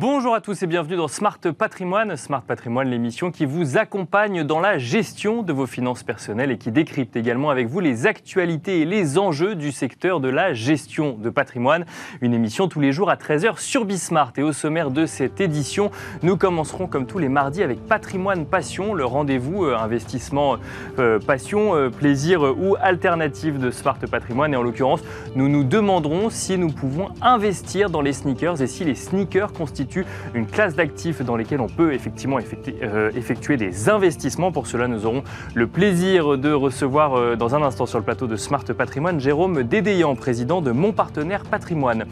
Bonjour à tous et bienvenue dans Smart Patrimoine. Smart Patrimoine, l'émission qui vous accompagne dans la gestion de vos finances personnelles et qui décrypte également avec vous les actualités et les enjeux du secteur de la gestion de patrimoine. Une émission tous les jours à 13h sur Bismart. Et au sommaire de cette édition, nous commencerons comme tous les mardis avec Patrimoine Passion, le rendez-vous euh, investissement euh, passion, euh, plaisir ou alternative de Smart Patrimoine. Et en l'occurrence, nous nous demanderons si nous pouvons investir dans les sneakers et si les sneakers constituent une classe d'actifs dans lesquels on peut effectivement euh, effectuer, des investissements. Pour cela, nous aurons le plaisir de recevoir euh, dans un instant sur le plateau de Smart Patrimoine Jérôme Dédéan, président de Mon Partenaire Patrimoine.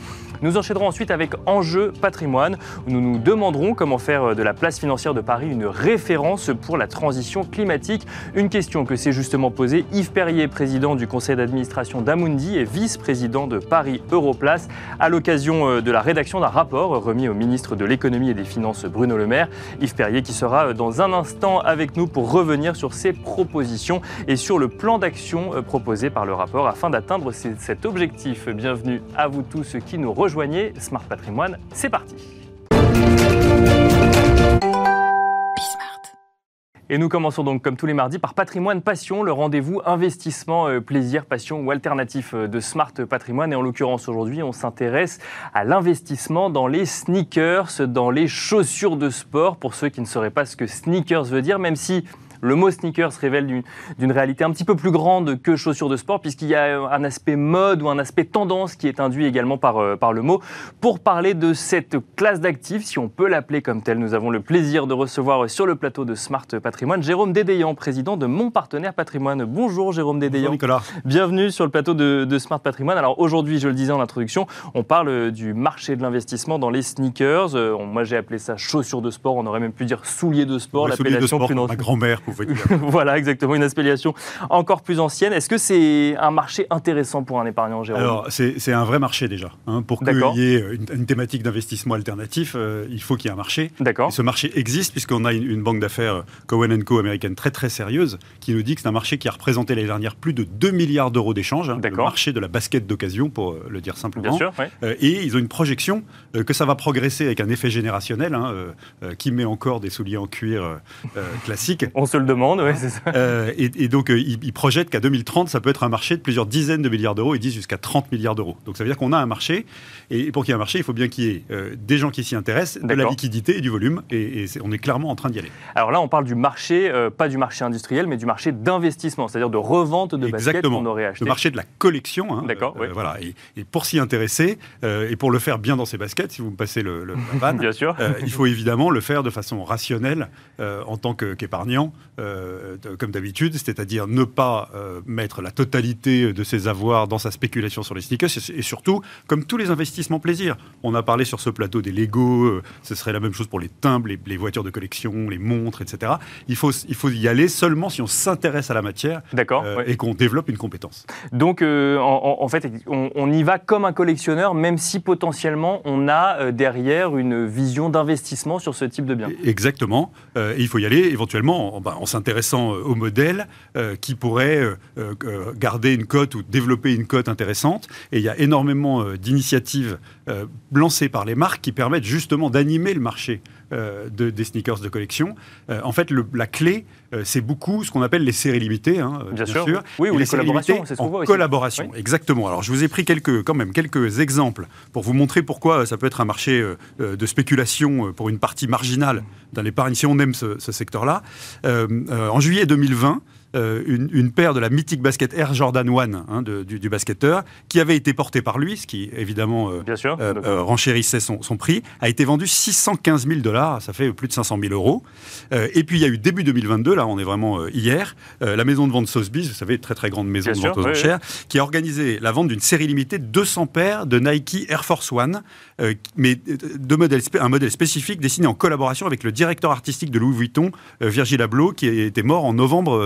Nous enchaînerons ensuite avec Enjeu Patrimoine, où nous nous demanderons comment faire euh, de la place financière de Paris une référence pour la transition climatique. Une question que s'est justement posée Yves Perrier, président du conseil d'administration d'Amundi et vice-président de Paris Europlace, à l'occasion de la rédaction d'un rapport remis au ministre de l'économie et des finances Bruno Le Maire. Yves Perrier qui sera dans un instant avec nous pour revenir sur ses propositions et sur le plan d'action euh, proposé par le rapport afin d'atteindre cet objectif. Bienvenue à vous tous qui nous rejoignez. Smart Patrimoine, c'est parti. Et nous commençons donc comme tous les mardis par Patrimoine Passion, le rendez-vous investissement, euh, plaisir, passion ou alternatif euh, de Smart Patrimoine. Et en l'occurrence aujourd'hui, on s'intéresse à l'investissement dans les sneakers, dans les chaussures de sport. Pour ceux qui ne sauraient pas ce que sneakers veut dire, même si le mot sneakers révèle d'une réalité un petit peu plus grande que chaussures de sport, puisqu'il y a un aspect mode ou un aspect tendance qui est induit également par, euh, par le mot. Pour parler de cette classe d'actifs, si on peut l'appeler comme telle, nous avons le plaisir de recevoir sur le plateau de Smart Patrimoine Jérôme Dédéan, président de Mon Partenaire Patrimoine. Bonjour Jérôme Dédéan. Bonjour Nicolas. Bienvenue sur le plateau de, Smart Patrimoine. Alors aujourd'hui, je le disais en introduction, on parle du marché de l'investissement dans les sneakers. Euh, moi j'ai appelé ça chaussures de sport, on aurait même pu dire souliers de sport, l'appellation plus Ma grand-mère voilà, exactement, une appellation encore plus ancienne. Est-ce que c'est un marché intéressant pour un épargnant, Jérôme? Alors, c'est un vrai marché déjà. Hein. Pour qu'il y ait une, thématique d'investissement alternatif, euh, il faut qu'il y ait un marché. D'accord. Ce marché existe puisqu'on a une, banque d'affaires Cohen Co américaine très très sérieuse qui nous dit que c'est un marché qui a représenté l'année dernière plus de 2 milliards d'euros d'échanges. Hein, le marché de la basket d'occasion, pour euh, le dire simplement. Bien sûr, euh, et ils ont une projection que ça va progresser avec un effet générationnel hein, qui met encore des souliers en cuir classiques. On se le demande. Euh, et, donc, euh, ils, projettent qu'à 2030, ça peut être un marché de plusieurs dizaines de milliards d'euros. Ils disent jusqu'à 30 milliards d'euros. Donc, ça veut dire qu'on a un marché. Et pour qu'il y ait un marché, il faut bien qu'il y ait euh, des gens qui s'y intéressent, de la liquidité et du volume. Et, on est clairement en train d'y aller. Alors là, on parle du marché, pas du marché industriel, mais du marché d'investissement, c'est-à-dire de revente de baskets qu'on aurait acheté. Le marché de la collection. Hein, D'accord. Voilà. Et, pour s'y intéresser, et pour le faire bien dans ses baskets, si vous me passez le, le van, bien sûr. il faut évidemment le faire de façon rationnelle en tant qu'épargnant. Euh, comme d'habitude, c'est-à-dire ne pas euh, mettre la totalité de ses avoirs dans sa spéculation sur les sneakers, et, surtout, comme tous les investissements plaisir. On a parlé sur ce plateau des Lego, euh, ce serait la même chose pour les timbres, les, voitures de collection, les montres, etc. Il faut, il faut y aller seulement si on s'intéresse à la matière et qu'on développe une compétence. Donc, en, fait, on, y va comme un collectionneur, même si potentiellement on a derrière une vision d'investissement sur ce type de bien. Exactement. et il faut y aller éventuellement en, ben, en s'intéressant au modèle euh, qui pourrait euh, euh, garder une cote ou développer une cote intéressante. Et il y a énormément d'initiatives lancées par les marques qui permettent justement d'animer le marché de, des sneakers de collection. en fait, la clé, c'est beaucoup ce qu'on appelle les séries limitées, hein, bien, sûr. Oui, ou les, collaborations, c'est en collaboration, exactement. Alors, je vous ai pris quelques, quand même quelques exemples pour vous montrer pourquoi ça peut être un marché de spéculation pour une partie marginale dans l'épargne, si on aime ce, ce secteur-là. en juillet 2020, euh, une, paire de la mythique basket Air Jordan 1 hein, du, basketteur, qui avait été portée par lui, ce qui évidemment euh, euh, renchérissait son, prix, a été vendue 615 000 dollars, ça fait plus de 500 000 euros. et puis il y a eu début 2022, là on est vraiment hier, la maison de vente Sotheby's, vous savez, très très grande maison de vente aux enchères, qui a organisé la vente d'une série limitée de 200 paires de Nike Air Force One, mais de modèle, un modèle spécifique dessiné en collaboration avec le directeur artistique de Louis Vuitton, Virgil Abloh, qui était mort en novembre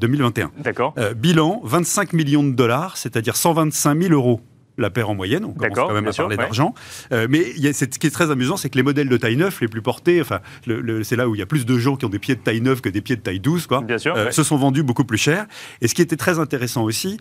2021. D'accord. Euh, bilan 25 millions de dollars, c'est-à-dire 125 000 euros la paire en moyenne. On commence quand même à parler d'argent. Euh, mais y a, ce qui est très amusant, c'est que les modèles de taille 9, les plus portés, enfin, c'est là où il y a plus de gens qui ont des pieds de taille 9 que des pieds de taille 12, quoi, Bien sûr, euh, se sont vendus beaucoup plus cher. Et ce qui était très intéressant aussi,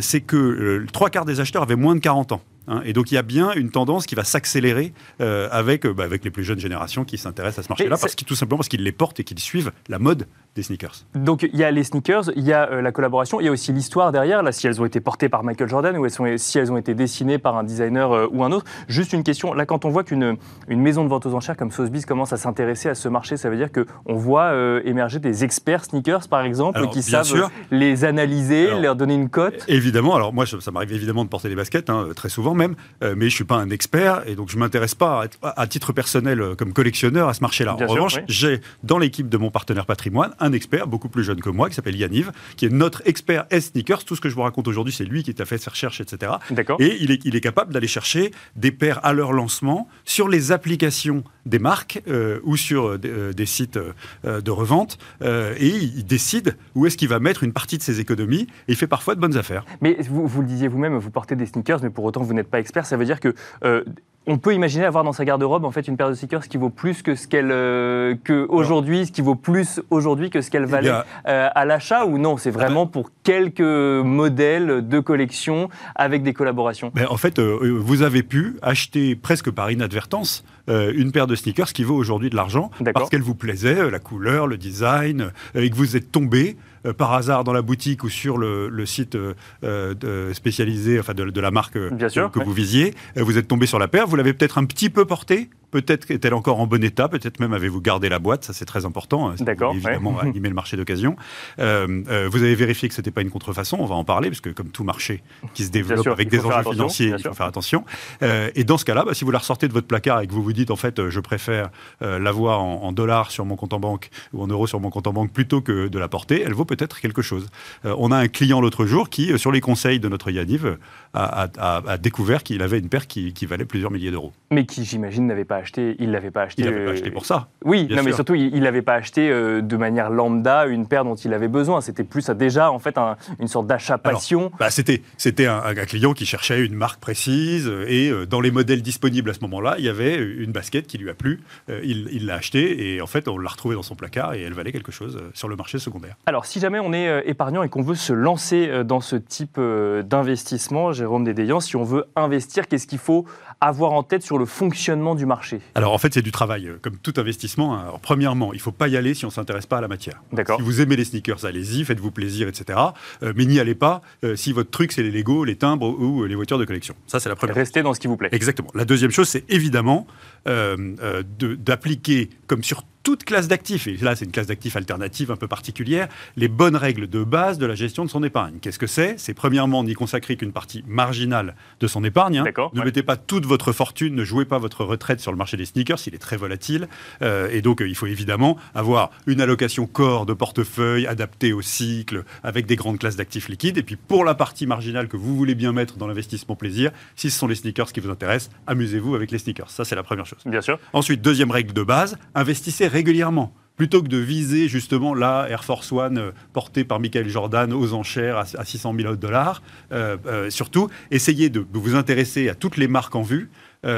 c'est que trois quarts des acheteurs avaient moins de 40 ans. Hein. Et donc il y a bien une tendance qui va s'accélérer euh, avec, bah, avec les plus jeunes générations qui s'intéressent à ce marché-là, parce tout simplement parce qu'ils les portent et qu'ils suivent la mode des sneakers. Donc il y a les sneakers, il y a la collaboration, il y a aussi l'histoire derrière, là, si elles ont été portées par Michael Jordan ou elles sont, si elles ont été dessinées par un designer ou un autre. Juste une question, là quand on voit qu'une une maison de vente aux enchères comme Sotheby's commence à s'intéresser à ce marché, ça veut dire qu'on voit émerger des experts sneakers par exemple qui savent les analyser, leur donner une cote? Évidemment, alors moi ça m'arrive évidemment de porter des baskets, hein, très souvent même, euh, mais je suis pas un expert et donc je m'intéresse pas à, titre personnel euh, comme collectionneur à ce marché-là. En revanche, j'ai dans l'équipe de mon partenaire patrimoine un expert beaucoup plus jeune que moi qui s'appelle Yaniv, qui est notre expert S-sneakers. Tout ce que je vous raconte aujourd'hui, c'est lui qui a fait ses recherches, etc. Et il est, il est capable d'aller chercher des paires à leur lancement sur les applications des marques euh, ou sur des sites de revente et il décide où est-ce qu'il va mettre une partie de ses économies et il fait parfois de bonnes affaires. Mais vous, vous le disiez vous-même, vous portez des sneakers, mais pour autant vous n'êtes pas expert. Ça veut dire que euh, on peut imaginer avoir dans sa garde-robe en fait une paire de sneakers qui vaut plus que ce qu'elle euh, que aujourd'hui, ce qui vaut plus aujourd'hui que ce qu'elle valait euh, à l'achat ou non? C'est vraiment pour quelques modèles de collection avec des collaborations. Ben, en fait, vous avez pu acheter presque par inadvertance une paire de sneakers qui vaut aujourd'hui de l'argent parce qu'elle vous plaisait, la couleur, le design, et que vous êtes tombé euh, par hasard dans la boutique ou sur le, site euh, euh, spécialisé, enfin de, la marque que, vous visiez, vous êtes tombé sur la paire, vous l'avez peut-être un petit peu portée, Peut-être est-elle encore en bon état, peut-être même avez-vous gardé la boîte, ça c'est très important. Hein, D'accord. Évidemment, ouais. animer le marché d'occasion. Euh, vous avez vérifié que ce n'était pas une contrefaçon, on va en parler, parce que comme tout marché qui se développe avec des enjeux financiers, il faut faire attention. et dans ce cas-là, bah, si vous la ressortez de votre placard et que vous vous dites, en fait, je préfère l'avoir en, dollars sur mon compte en banque ou en euros sur mon compte en banque plutôt que de la porter, elle vaut peut-être quelque chose. on a un client l'autre jour qui, sur les conseils de notre Yaniv, a, découvert qu'il avait une paire qui, qui valait plusieurs milliers d'euros. Mais qui, j'imagine, n'avait pas acheté, il l'avait pas acheté. Il l'avait pas acheté pour ça. Oui, non, mais surtout, il n'avait pas acheté euh, de manière lambda une paire dont il avait besoin. C'était plus déjà, en fait, une sorte d'achat passion. Bah, c'était, c'était un, client qui cherchait une marque précise et euh, dans les modèles disponibles à ce moment-là, il y avait une basket qui lui a plu. Euh, il l'a achetée et en fait, on l'a retrouvée dans son placard et elle valait quelque chose sur le marché secondaire. Alors, si jamais on est épargnant et qu'on veut se lancer dans ce type d'investissement, Jérôme Dédéian, si on veut investir, qu'est-ce qu'il faut avoir en tête sur le fonctionnement du marché? Alors en fait, c'est du travail, euh, comme tout investissement. Hein. Alors, premièrement, il ne faut pas y aller si on ne s'intéresse pas à la matière. D'accord. Si vous aimez les sneakers, allez-y, faites-vous plaisir, etc. Euh, mais n'y allez pas euh, si votre truc, c'est les Lego, les timbres ou les voitures de collection. Ça, c'est la première. Restez dans ce qui vous plaît. Exactement. La deuxième chose, c'est évidemment d'appliquer, comme sur toute classe d'actifs, et là c'est une classe d'actifs alternative un peu particulière, les bonnes règles de base de la gestion de son épargne. Qu'est-ce que c'est? C'est premièrement n'y consacrer qu'une partie marginale de son épargne. Hein. Ne mettez pas toute votre fortune, ne jouez pas votre retraite sur le marché des sneakers, il est très volatile. Euh, et donc euh, il faut évidemment avoir une allocation corps de portefeuille adaptée au cycle, avec des grandes classes d'actifs liquides. Et puis pour la partie marginale que vous voulez bien mettre dans l'investissement plaisir, si ce sont les sneakers qui vous intéressent, amusez-vous avec les sneakers. Ça c'est la première chose. Bien sûr. Ensuite, deuxième règle de base, investissez régulièrement plutôt que de viser justement la Air Force One euh, portée par Michael Jordan aux enchères à, 600 000 dollars. Euh, euh, surtout, essayez de vous intéresser à toutes les marques en vue,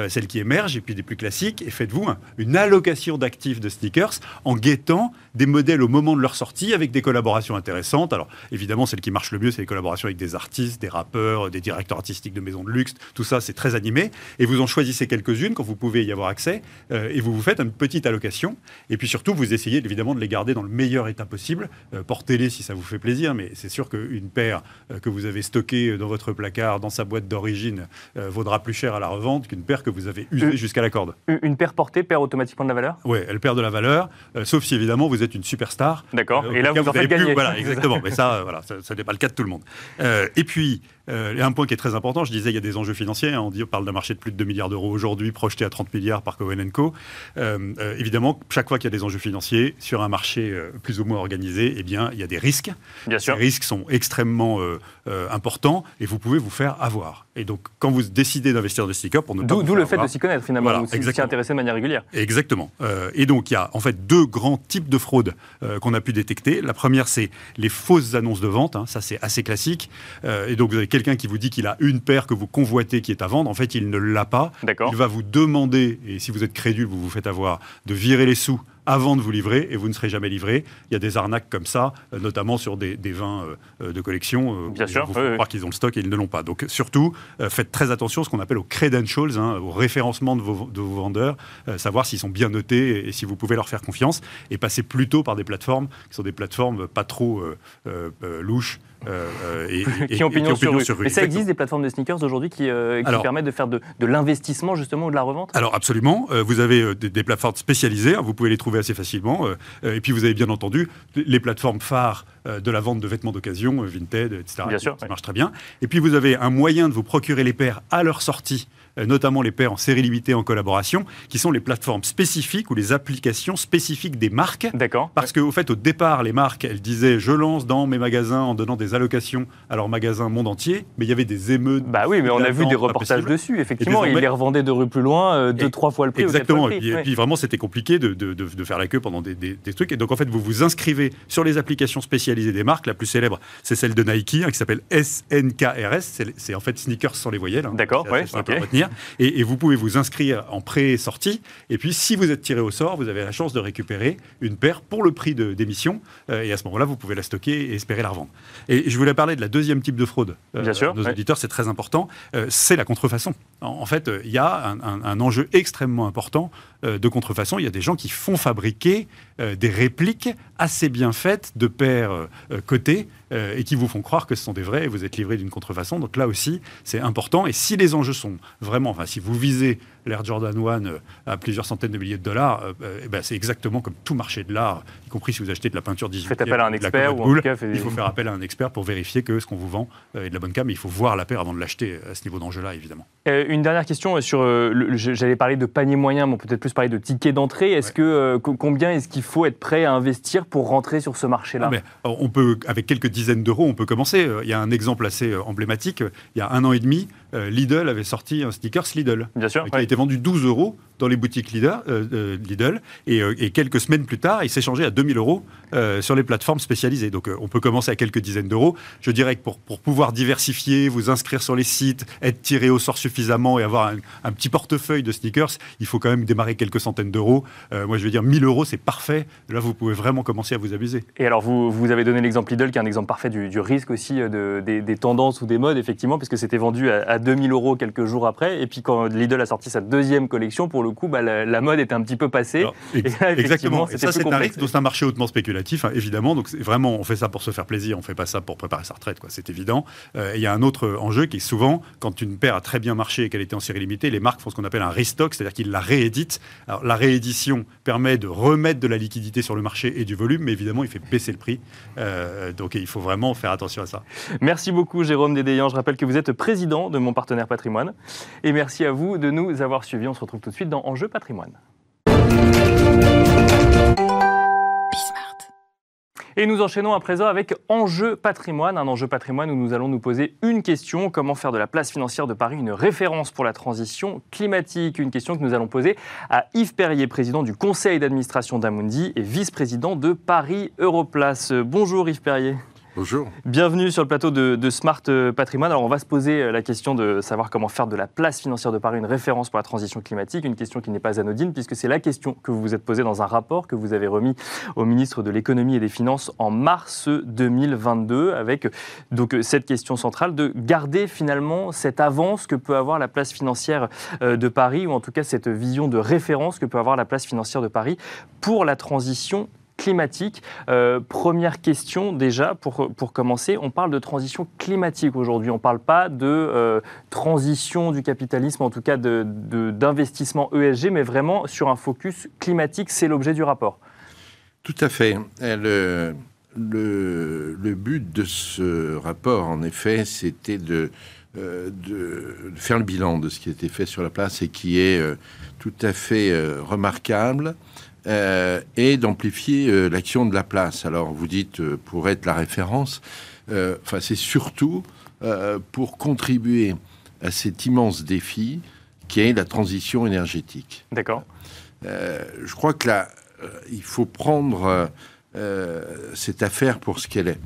celles qui émergent, et puis des plus classiques, et faites-vous une allocation d'actifs de sneakers en guettant des modèles au moment de leur sortie avec des collaborations intéressantes. Alors évidemment, celle qui marche le mieux, c'est les collaborations avec des artistes, des rappeurs, des directeurs artistiques de maisons de luxe, tout ça c'est très animé, et vous en choisissez quelques-unes quand vous pouvez y avoir accès, euh, et vous vous faites une petite allocation, et puis surtout vous essayez évidemment de les garder dans le meilleur état possible, euh, portez-les si ça vous fait plaisir, mais c'est sûr qu'une paire que vous avez stockée dans votre placard, dans sa boîte d'origine, vaudra plus cher à la revente qu'une paire que vous avez usé jusqu'à la corde. Une paire portée perd automatiquement de la valeur? Oui, elle perd de la valeur, euh, sauf si évidemment vous êtes une superstar. D'accord, euh, et là vous, en faites gagner. Voilà, exactement, mais ça, voilà, ça, n'est pas le cas de tout le monde. Euh, et puis, euh, un point qui est très important, je disais, il y a des enjeux financiers. Hein. on, dit, on parle d'un marché de plus de 2 milliards d'euros aujourd'hui, projeté à 30 milliards par Cohen Co. évidemment, chaque fois qu'il y a des enjeux financiers sur un marché plus ou moins organisé, eh bien, il y a des risques. Bien sûr. Les risques sont extrêmement importants et vous pouvez vous faire avoir. Et donc, quand vous décidez d'investir dans des stickers, pour ne pas D'où le fait de s'y connaître finalement, voilà, ou s'y intéresser de manière régulière. Exactement. Euh, et donc il y a en fait deux grands types de fraudes euh, qu'on a pu détecter. La première, c'est les fausses annonces de vente. Hein. ça, c'est assez classique. Euh, et donc vous avez quelqu'un qui vous dit qu'il a une paire que vous convoitez qui est à vendre. En fait, il ne l'a pas. Il va vous demander, et si vous êtes crédule, vous vous faites avoir, de virer les sous avant de vous livrer et vous ne serez jamais livré. Il y a des arnaques comme ça, notamment sur des, vins de collection. Bien sûr. Vous croire qu'ils ont le stock et ils ne l'ont pas. Donc surtout, faites très attention à ce qu'on appelle aux credentials, hein, au référencement de vos, de vos vendeurs, savoir s'ils sont bien notés et, si vous pouvez leur faire confiance et passer plutôt par des plateformes qui sont des plateformes pas trop louches euh, et, qui ont pignon, sur, rue. Mais ça existe des plateformes de sneakers aujourd'hui qui, euh, permettent de faire de, l'investissement justement ou de la revente? Alors absolument, euh, vous avez des, plateformes spécialisées, hein, vous pouvez les trouver assez facilement. et puis vous avez bien entendu les plateformes phares de la vente de vêtements d'occasion, Vinted, etc. Bien sûr, ça marche très bien. Et puis vous avez un moyen de vous procurer les paires à leur sortie notamment les paires en série limitée en collaboration, qui sont les plateformes spécifiques ou les applications spécifiques des marques. D'accord. Parce qu'au fait, au départ, les marques, elles disaient je lance dans mes magasins en donnant des allocations à leurs magasins monde entier, mais il y avait des émeutes. Bah oui, mais on a vu des reportages dessus, effectivement. Ils les revendaient de rue plus loin, euh, deux, trois fois le prix. Exactement. et, puis, vraiment, c'était compliqué de, de, de, faire la queue pendant des, des, trucs. Et donc, en fait, vous vous inscrivez sur les applications spécialisées des marques. La plus célèbre, c'est celle de Nike, hein, qui s'appelle SNKRS. C'est en fait sneakers sans les voyelles. Hein. D'accord, ouais, okay. Et, vous pouvez vous inscrire en pré-sortie. Et puis, si vous êtes tiré au sort, vous avez la chance de récupérer une paire pour le prix d'émission. Euh, et à ce moment-là, vous pouvez la stocker et espérer la revendre. Et je voulais parler de la deuxième type de fraude. Euh, Bien sûr. Nos auditeurs, c'est très important. Euh, c'est la contrefaçon. En, fait, il y a un, enjeu extrêmement important de contrefaçon. Il y a des gens qui font fabriquer des répliques assez bien faites de paires cotées et qui vous font croire que ce sont des vrais et vous êtes livré d'une contrefaçon. Donc là aussi, c'est important. Et si les enjeux sont vraiment, enfin, si vous visez l'Air Jordan 1 euh, à plusieurs centaines de milliers de dollars, euh, euh, eh ben c'est exactement comme tout marché de l'art, y compris si vous achetez de la peinture digitale. Faites appel à un expert ou Il faut faire appel à un expert pour vérifier que ce qu'on vous vend est de la bonne cam, mais il faut voir la paire avant de l'acheter à ce niveau d'enjeu-là, évidemment. une dernière question sur. J'allais parler de panier moyen, mais peut-être plus parler de ticket d'entrée. Est-ce que combien est-ce qu'il faut être prêt à investir pour rentrer sur ce marché-là? On peut, avec quelques dizaines d'euros, on peut commencer. Il y a un exemple assez emblématique. Il y a un an et demi, Lidl avait sorti un sneakers Lidl. Bien sûr. Qui a été vendu 12 euros dans les boutiques Lidl, euh, euh, Lidl euh, et, quelques semaines plus tard, il s'est changé à 2000 euros sur les plateformes spécialisées. Donc on peut commencer à quelques dizaines d'euros. Je dirais que pour, pouvoir diversifier, vous inscrire sur les sites, être tiré au sort suffisamment et avoir un, petit portefeuille de sneakers, il faut quand même démarrer quelques centaines d'euros. moi je veux dire 1000 euros, c'est parfait. Là vous pouvez vraiment commencer à vous amuser. Et alors vous, vous avez donné l'exemple Lidl qui est un exemple parfait du, risque aussi de, des, tendances ou des modes, effectivement, puisque c'était vendu à, à 2000 euros quelques jours après. Et puis quand Lidl a sorti sa deuxième collection, pour le coup, bah, la, mode était un petit peu passée. exactement. Et ça, c'est un risque. C'est un marché hautement spéculatif, hein, évidemment. Donc, vraiment, on fait ça pour se faire plaisir. On fait pas ça pour préparer sa retraite, quoi. C'est évident. Euh, il y a un autre enjeu qui est souvent, quand une paire a très bien marché et qu'elle était en série limitée, les marques font ce qu'on appelle un restock, c'est-à-dire qu'ils la rééditent. Alors, la réédition permet de remettre de la liquidité sur le marché et du volume, mais évidemment, il fait baisser le prix. Euh, donc, il faut vraiment faire attention à ça. Merci beaucoup, Jérôme Dédéian. Je rappelle que vous êtes président de mon partenaire patrimoine. Et merci à vous de nous avoir suivis. On se retrouve tout de suite dans Enjeu patrimoine. Et nous enchaînons à présent avec Enjeu patrimoine, un enjeu patrimoine où nous allons nous poser une question comment faire de la place financière de Paris une référence pour la transition climatique? Une question que nous allons poser à Yves Perrier, président du conseil d'administration d'Amundi et vice-président de Paris Europlace. Bonjour Yves Perrier. Bonjour. Bienvenue sur le plateau de, Smart Patrimoine. Alors, on va se poser euh, la question de savoir comment faire de la place financière de Paris une référence pour la transition climatique. Une question qui n'est pas anodine, puisque c'est la question que vous vous êtes posée dans un rapport que vous avez remis au ministre de l'Économie et des Finances en mars 2022, avec donc cette question centrale de garder finalement cette avance que peut avoir la place financière euh, de Paris, ou en tout cas cette vision de référence que peut avoir la place financière de Paris pour la transition climatique. Euh, première question déjà, pour, pour commencer, on parle de transition climatique aujourd'hui. On ne parle pas de euh, transition du capitalisme, en tout cas d'investissement de, ESG, mais vraiment sur un focus climatique. C'est l'objet du rapport. Tout à fait. Le, le, but de ce rapport, en effet, c'était de, euh, de, faire le bilan de ce qui a été fait sur la place et qui est tout à fait remarquable euh, et d'amplifier euh, l'action de la place. Alors vous dites euh, pour être la référence, enfin c'est surtout pour contribuer à cet immense défi qui est la transition énergétique. D'accord. je crois que là, il faut prendre cette affaire pour ce qu'elle est.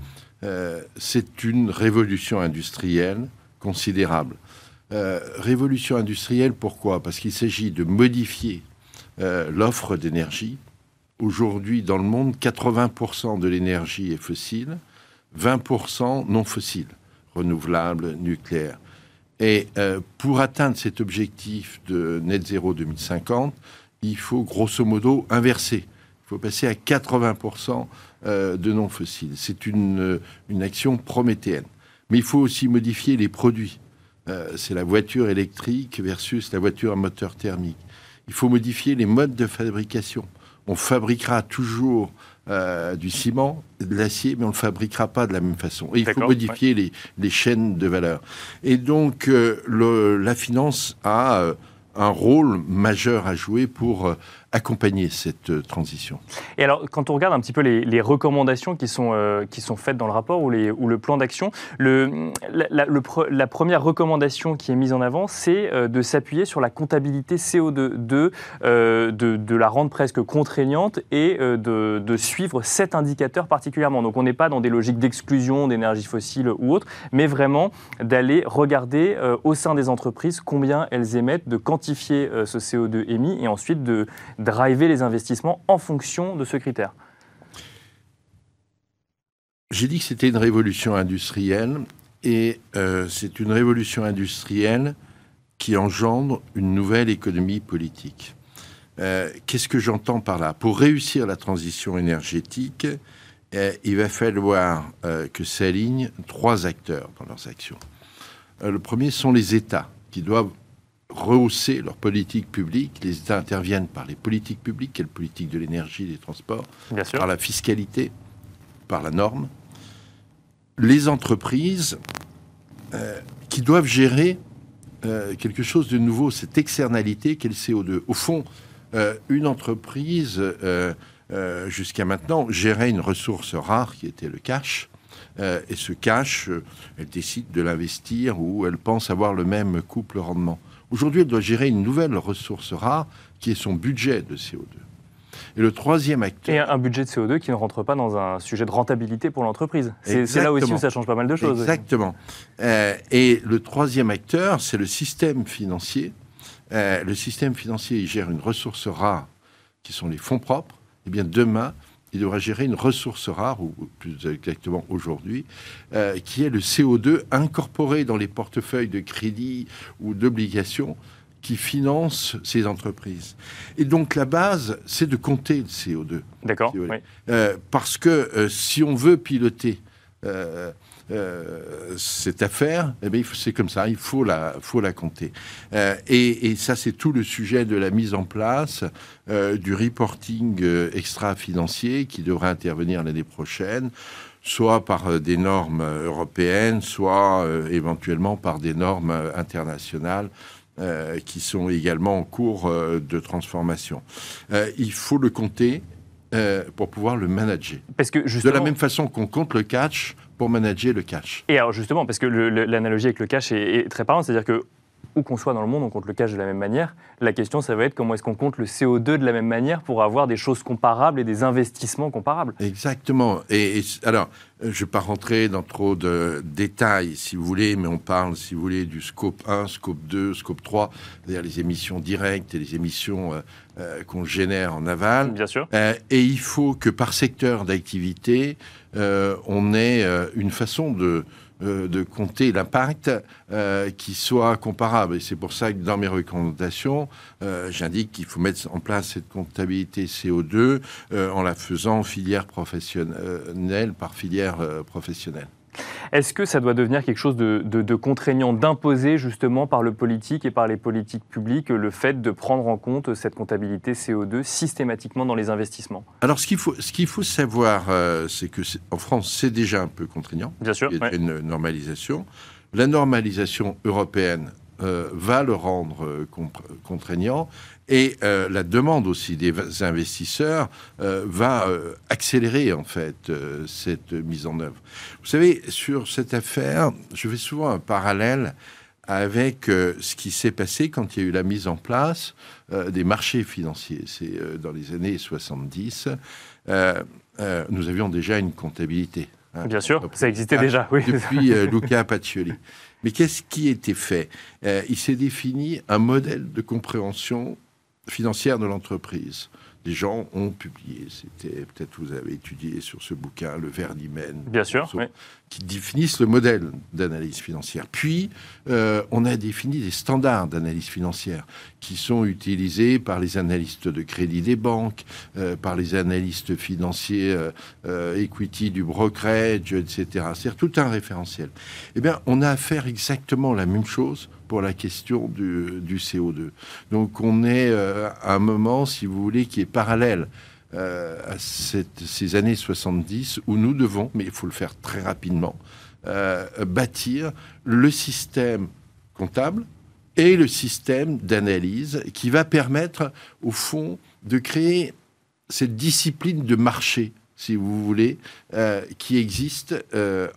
c'est une révolution industrielle considérable. révolution industrielle, pourquoi? Parce qu'il s'agit de modifier euh, l'offre d'énergie aujourd'hui dans le monde, 80% de l'énergie est fossile, 20% non fossile, renouvelable, nucléaire. Et euh, pour atteindre cet objectif de net zéro 2050, il faut grosso modo inverser. Il faut passer à 80% euh, de non fossiles. C'est une, une action prométhéenne. Mais il faut aussi modifier les produits. C'est la voiture électrique versus la voiture à moteur thermique. Il faut modifier les modes de fabrication. On fabriquera toujours euh, du ciment, de l'acier, mais on ne le fabriquera pas de la même façon. Et il faut modifier les, les, chaînes de valeur. Et donc, le, la finance a un rôle majeur à jouer pour accompagner cette euh, transition. Et alors, quand on regarde un petit peu les, recommandations qui sont, euh, qui sont faites dans le rapport ou, le plan d'action, la, première recommandation qui est mise en avant, c'est euh, de s'appuyer sur la comptabilité CO2, de, de, de, la rendre presque contraignante et de, de, suivre cet indicateur particulièrement. Donc, on n'est pas dans des logiques d'exclusion d'énergie fossile ou autre, mais vraiment d'aller regarder au sein des entreprises combien elles émettent, de quantifier ce CO2 émis et ensuite de driver les investissements en fonction de ce critère J'ai dit que c'était une révolution industrielle et euh, c'est une révolution industrielle qui engendre une nouvelle économie politique. Euh, qu'est-ce que j'entends par là? Pour réussir la transition énergétique, euh, il va falloir que s'alignent trois acteurs dans leurs actions. le premier sont les États qui doivent rehausser leur politique publique. Les États interviennent par les politiques publiques, quelle politique de l'énergie, des transports, par la fiscalité, par la norme. Les entreprises euh, qui doivent gérer euh, quelque chose de nouveau, cette externalité qu'est le CO2. Au fond, euh, une entreprise, jusqu'à maintenant, gérait une ressource rare qui était le cash. et ce cash, elle décide de l'investir ou elle pense avoir le même couple rendement. Aujourd'hui, elle doit gérer une nouvelle ressource rare qui est son budget de CO2. Et le troisième acteur. Et un budget de CO2 qui ne rentre pas dans un sujet de rentabilité pour l'entreprise. C'est là aussi où ça change pas mal de choses. Exactement. Euh, et le troisième acteur, c'est le système financier. Euh, le système financier, il gère une ressource rare qui sont les fonds propres. Eh bien, demain, il devra gérer une ressource rare, ou plus exactement aujourd'hui, euh, qui est le CO2 incorporé dans les portefeuilles de crédit ou d'obligations qui financent ces entreprises. Et donc la base, c'est de compter le CO2. D'accord. Euh, parce que euh, si on veut piloter euh, cette affaire, eh bien, c'est comme ça, il faut la, faut la compter. Euh, et, ça, c'est tout le sujet de la mise en place euh, du reporting extra-financier qui devrait intervenir l'année prochaine soit par des normes européennes, soit éventuellement par des normes internationales qui sont également en cours de transformation. il faut le compter pour pouvoir le manager. Parce que De la même façon qu'on compte le catch pour manager le cash. Et alors justement, parce que l'analogie avec le cash est, très parlante, c'est-à-dire que où qu'on soit dans le monde, on compte le cash de la même manière. La question, ça va être comment est-ce qu'on compte le CO2 de la même manière pour avoir des choses comparables et des investissements comparables. Exactement. Et, alors, je ne vais pas rentrer dans trop de détails, si vous voulez, mais on parle, si vous voulez, du scope 1, scope 2, scope 3, c'est-à-dire les émissions directes et les émissions euh, euh, qu'on génère en aval. Bien sûr. Euh, et il faut que par secteur d'activité, euh, on ait euh, une façon de, euh, de compter l'impact qui soit comparable. Et c'est pour ça que dans mes recommandations, j'indique qu'il faut mettre en place cette comptabilité CO2 en la faisant filière professionnelle par filière professionnelle. Est-ce que ça doit devenir quelque chose de, contraignant, d'imposer justement par le politique et par les politiques publiques le fait de prendre en compte cette comptabilité CO2 systématiquement dans les investissements? Alors ce qu'il faut, ce qu'il faut savoir, euh, c'est que en France, c'est déjà un peu contraignant. Bien sûr. Il y a une normalisation. La normalisation européenne euh, va le rendre euh, contraignant et euh, la demande aussi des investisseurs va accélérer en fait cette mise en œuvre. Vous savez, sur cette affaire, je fais souvent un parallèle avec ce qui s'est passé quand il y a eu la mise en place des marchés financiers. C'est dans les années 70. nous avions déjà une comptabilité. Hein. Bien sûr, ça existait déjà. Oui. Depuis Luca Pacioli. Mais qu'est-ce qui été fait? Euh, Il s'est défini un modèle de compréhension financière de l'entreprise. Des gens ont publié. C'était peut-être vous avez étudié sur ce bouquin, le Verdimen. Bien sûr. Qui définissent le modèle d'analyse financière. Puis, euh, on a défini des standards d'analyse financière qui sont utilisés par les analystes de crédit des banques, euh, par les analystes financiers euh, equity du brokerage, etc. C'est-à-dire tout un référentiel. Eh bien, on a à faire exactement la même chose pour la question du, CO2. Donc on est à un moment, si vous voulez, qui est parallèle euh, à ces années 70 où nous devons, mais il faut le faire très rapidement, euh, bâtir le système comptable et le système d'analyse qui va permettre, au fond, de créer cette discipline de marché si vous voulez, euh, qui existe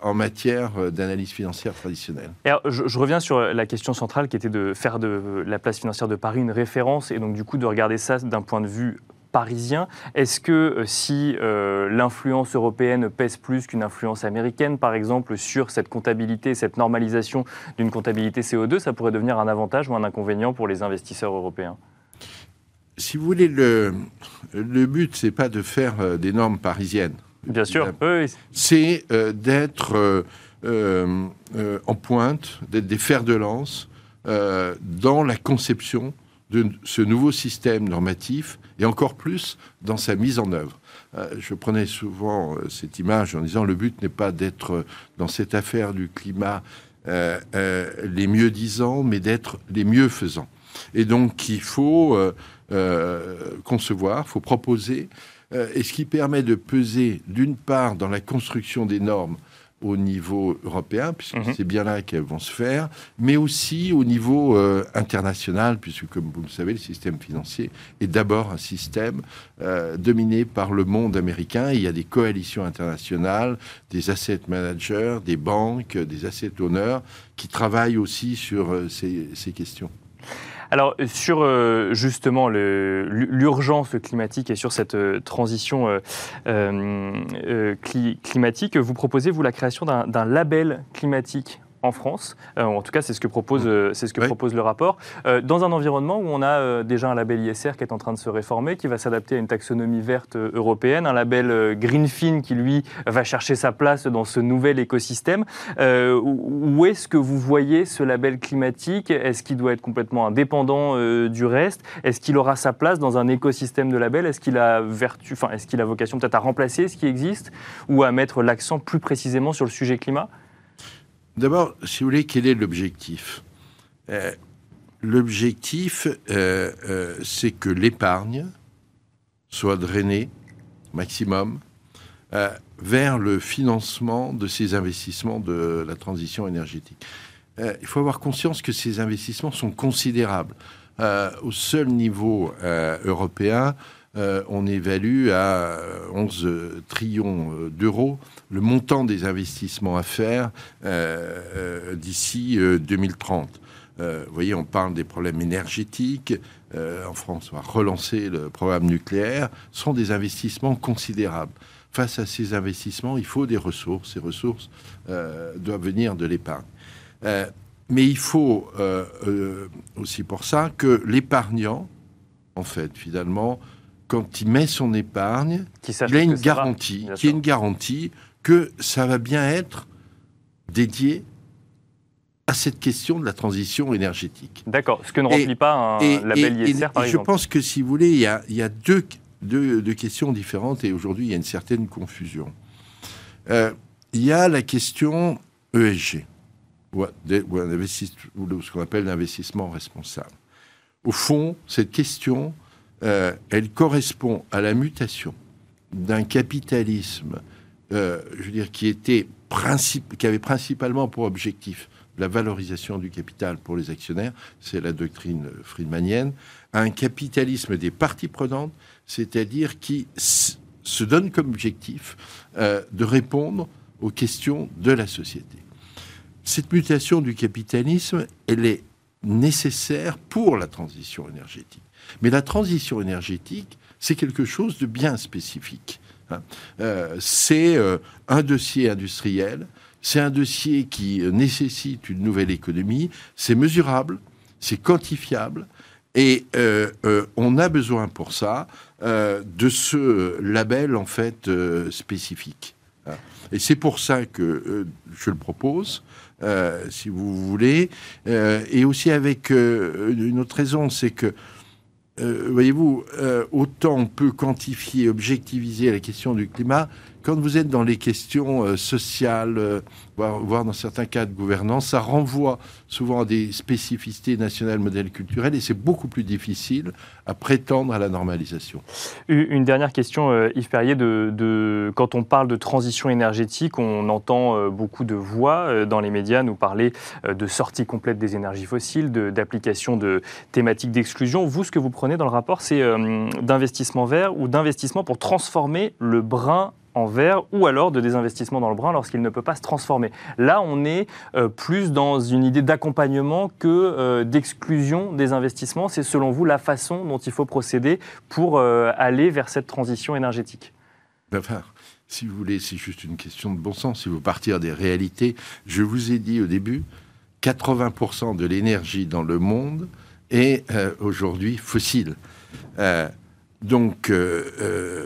en matière d'analyse financière traditionnelle. Je, reviens sur la question centrale qui était de faire de la place financière de Paris une référence et donc du coup de regarder ça d'un point de vue parisien. Est-ce que euh, si euh, l'influence européenne pèse plus qu'une influence américaine, par exemple, sur cette comptabilité, cette normalisation d'une comptabilité CO2, ça pourrait devenir un avantage ou un inconvénient pour les investisseurs européens? Si vous voulez, le, le but, c'est pas de faire euh, des normes parisiennes. Bien sûr, C'est d'être en pointe, d'être des fers de lance dans la conception de ce nouveau système normatif et encore plus dans sa mise en œuvre. Euh, je prenais souvent euh, cette image en disant le but n'est pas d'être euh, dans cette affaire du climat les mieux disants, mais d'être les mieux faisants. Et donc il faut concevoir, il faut proposer, et ce qui permet de peser d'une part dans la construction des normes au niveau européen, puisque mhm. c'est bien là qu'elles vont se faire, mais aussi au niveau euh, international, puisque comme vous le savez, le système financier est d'abord un système euh, dominé par le monde américain. il y a des coalitions internationales, des asset managers, des banques, des asset owners qui travaillent aussi sur euh, ces, ces questions. Alors sur euh, justement l'urgence climatique et sur cette euh, transition euh, climatique, vous proposez vous la création d'un label climatique en France. Euh, en tout cas, c'est ce que propose, euh, c'est ce que propose le rapport. Euh, dans un environnement où on a déjà un label ISR qui est en train de se réformer, qui va s'adapter à une taxonomie verte européenne, un label Greenfin qui lui va chercher sa place dans ce nouvel écosystème. où est-ce que vous voyez ce label climatique? Est-ce qu'il doit être complètement indépendant du reste? Est-ce qu'il aura sa place dans un écosystème de labels Est-ce qu'il a vertu, enfin, est-ce qu'il a vocation peut-être à remplacer ce qui existe ou à mettre l'accent plus précisément sur le sujet climat? D'abord, si vous voulez, quel est l'objectif? Euh, L'objectif, euh, euh, c'est que l'épargne soit drainée maximum vers le financement de ces investissements de la transition énergétique. il faut avoir conscience que ces investissements sont considérables. au seul niveau européen, euh, on évalue à 11 trillions euh, d'euros le montant des investissements à faire euh, d'ici 2030. vous voyez, on parle des problèmes énergétiques. en France, on va relancer le programme nucléaire. Ce sont des investissements considérables. Face à ces investissements, il faut des ressources. Ces ressources doivent venir de l'épargne. mais il faut aussi pour ça que l'épargnant, en fait, finalement, quand il met son épargne, il a une garantie, qui est une garantie que ça va bien être dédié à cette question de la transition énergétique. D'accord, ce que ne remplit pas un label ISR, par exemple. Je pense que, si vous voulez, il y a, il y a deux, deux, questions différentes et aujourd'hui, il y a une certaine confusion. Euh, il y a la question ESG, ou, ou ce qu'on appelle l'investissement responsable. Au fond, cette question, euh, elle correspond à la mutation d'un capitalisme, euh, je veux dire, qui avait principalement pour objectif la valorisation du capital pour les actionnaires, c'est la doctrine friedmanienne, à un capitalisme des parties prenantes, c'est-à-dire qui se donne comme objectif euh, de répondre aux questions de la société. Cette mutation du capitalisme, elle est nécessaire pour la transition énergétique. Mais la transition énergétique, c'est quelque chose de bien spécifique. Hein. Euh, c'est euh, un dossier industriel, c'est un dossier qui nécessite une nouvelle économie, c'est mesurable, c'est quantifiable, et euh, on a besoin pour ça de ce label en fait spécifique. Hein. Et c'est pour ça que je le propose. si vous voulez, et aussi avec une autre raison, c'est que voyez-vous, autant on peut quantifier, objectiviser la question du climat, quand vous êtes dans les questions euh, sociales, euh, voire, dans certains cas de gouvernance, ça renvoie souvent à des spécificités nationales, modèles culturels, et c'est beaucoup plus difficile à prétendre à la normalisation. Une dernière question, euh, Yves Perrier, de, quand on parle de transition énergétique, on entend beaucoup de voix dans les médias nous parler de sortie complète des énergies fossiles, d'application de, thématiques d'exclusion. Vous, ce que vous prenez dans le rapport, c'est d'investissement vert ou d'investissement pour transformer le brin en vert ou alors de désinvestissement dans le brun lorsqu'il ne peut pas se transformer. Là, on est euh, plus dans une idée d'accompagnement que euh, d'exclusion des investissements. C'est selon vous la façon dont il faut procéder pour euh, aller vers cette transition énergétique? Enfin, si vous voulez, c'est juste une question de bon sens. Si vous partir des réalités, je vous ai dit au début, 80% de l'énergie dans le monde est aujourd'hui fossile. donc,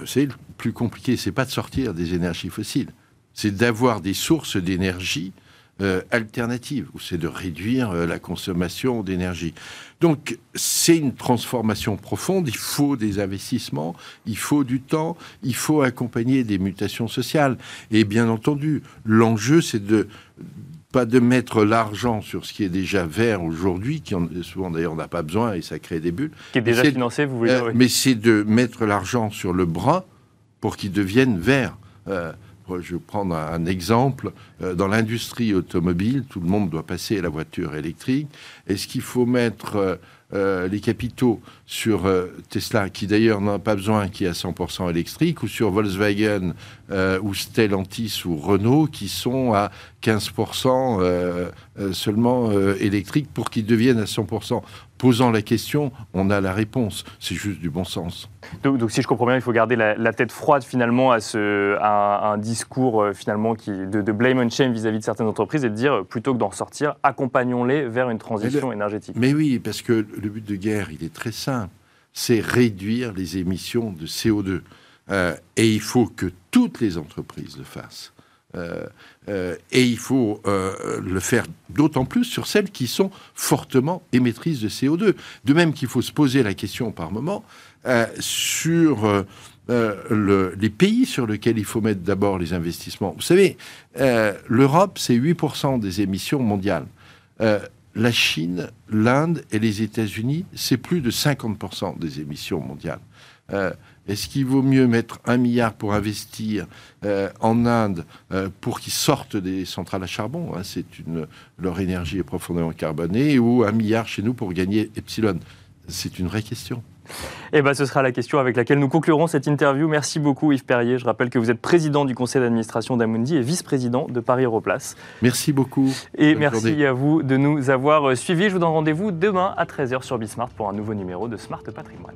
c'est plus compliqué, c'est pas de sortir des énergies fossiles, c'est d'avoir des sources d'énergie euh, alternatives, ou c'est de réduire euh, la consommation d'énergie. Donc c'est une transformation profonde, il faut des investissements, il faut du temps, il faut accompagner des mutations sociales. Et bien entendu, l'enjeu, c'est de pas de mettre l'argent sur ce qui est déjà vert aujourd'hui, qui en, souvent d'ailleurs n'a pas besoin et ça crée des bulles. Qui est déjà financé, vous voulez dire, euh, Mais c'est de mettre l'argent sur le bras pour qu'ils deviennent verts. Euh, je vais prendre un, exemple. Euh, dans l'industrie automobile, tout le monde doit passer à la voiture électrique. Est-ce qu'il faut mettre euh, les capitaux sur Tesla, qui d'ailleurs n'a pas besoin, qui est à 100% électrique, ou sur Volkswagen ou Stellantis ou Renault, qui sont à 15% seulement électriques pour qu'ils deviennent à 100% posant la question, on a la réponse. C'est juste du bon sens. Donc, si je comprends bien, il faut garder la, tête froide finalement à, ce, un discours euh, finalement qui, de, blame and shame vis-à-vis de certaines entreprises et de dire, plutôt que d'en sortir, accompagnons-les vers une transition énergétique. Mais oui, parce que le but de guerre, il est très simple. C'est réduire les émissions de CO2. Euh, et il faut que toutes les entreprises le fassent. Euh, euh, et il faut le faire d'autant plus sur celles qui sont fortement émettrices de CO2. De même qu'il faut se poser la question par moment sur les pays sur lesquels il faut mettre d'abord les investissements. Vous savez, l'Europe, c'est 8% des émissions mondiales. La Chine, l'Inde et les États-Unis, c'est plus de 50% des émissions mondiales. Est-ce qu'il vaut mieux mettre un milliard pour investir euh, en Inde euh, pour qu'ils sortent des centrales à charbon hein, C'est une leur énergie est profondément carbonée ou un milliard chez nous pour gagner epsilon? C'est une vraie question. Eh ben, ce sera la question avec laquelle nous conclurons cette interview. Merci beaucoup Yves Perrier. Je rappelle que vous êtes président du conseil d'administration d'Amundi et vice-président de Paris Europlace. Merci beaucoup. Et merci à vous de nous avoir suivis. Je vous donne rendez-vous demain à 13h sur Bismart pour un nouveau numéro de Smart Patrimoine.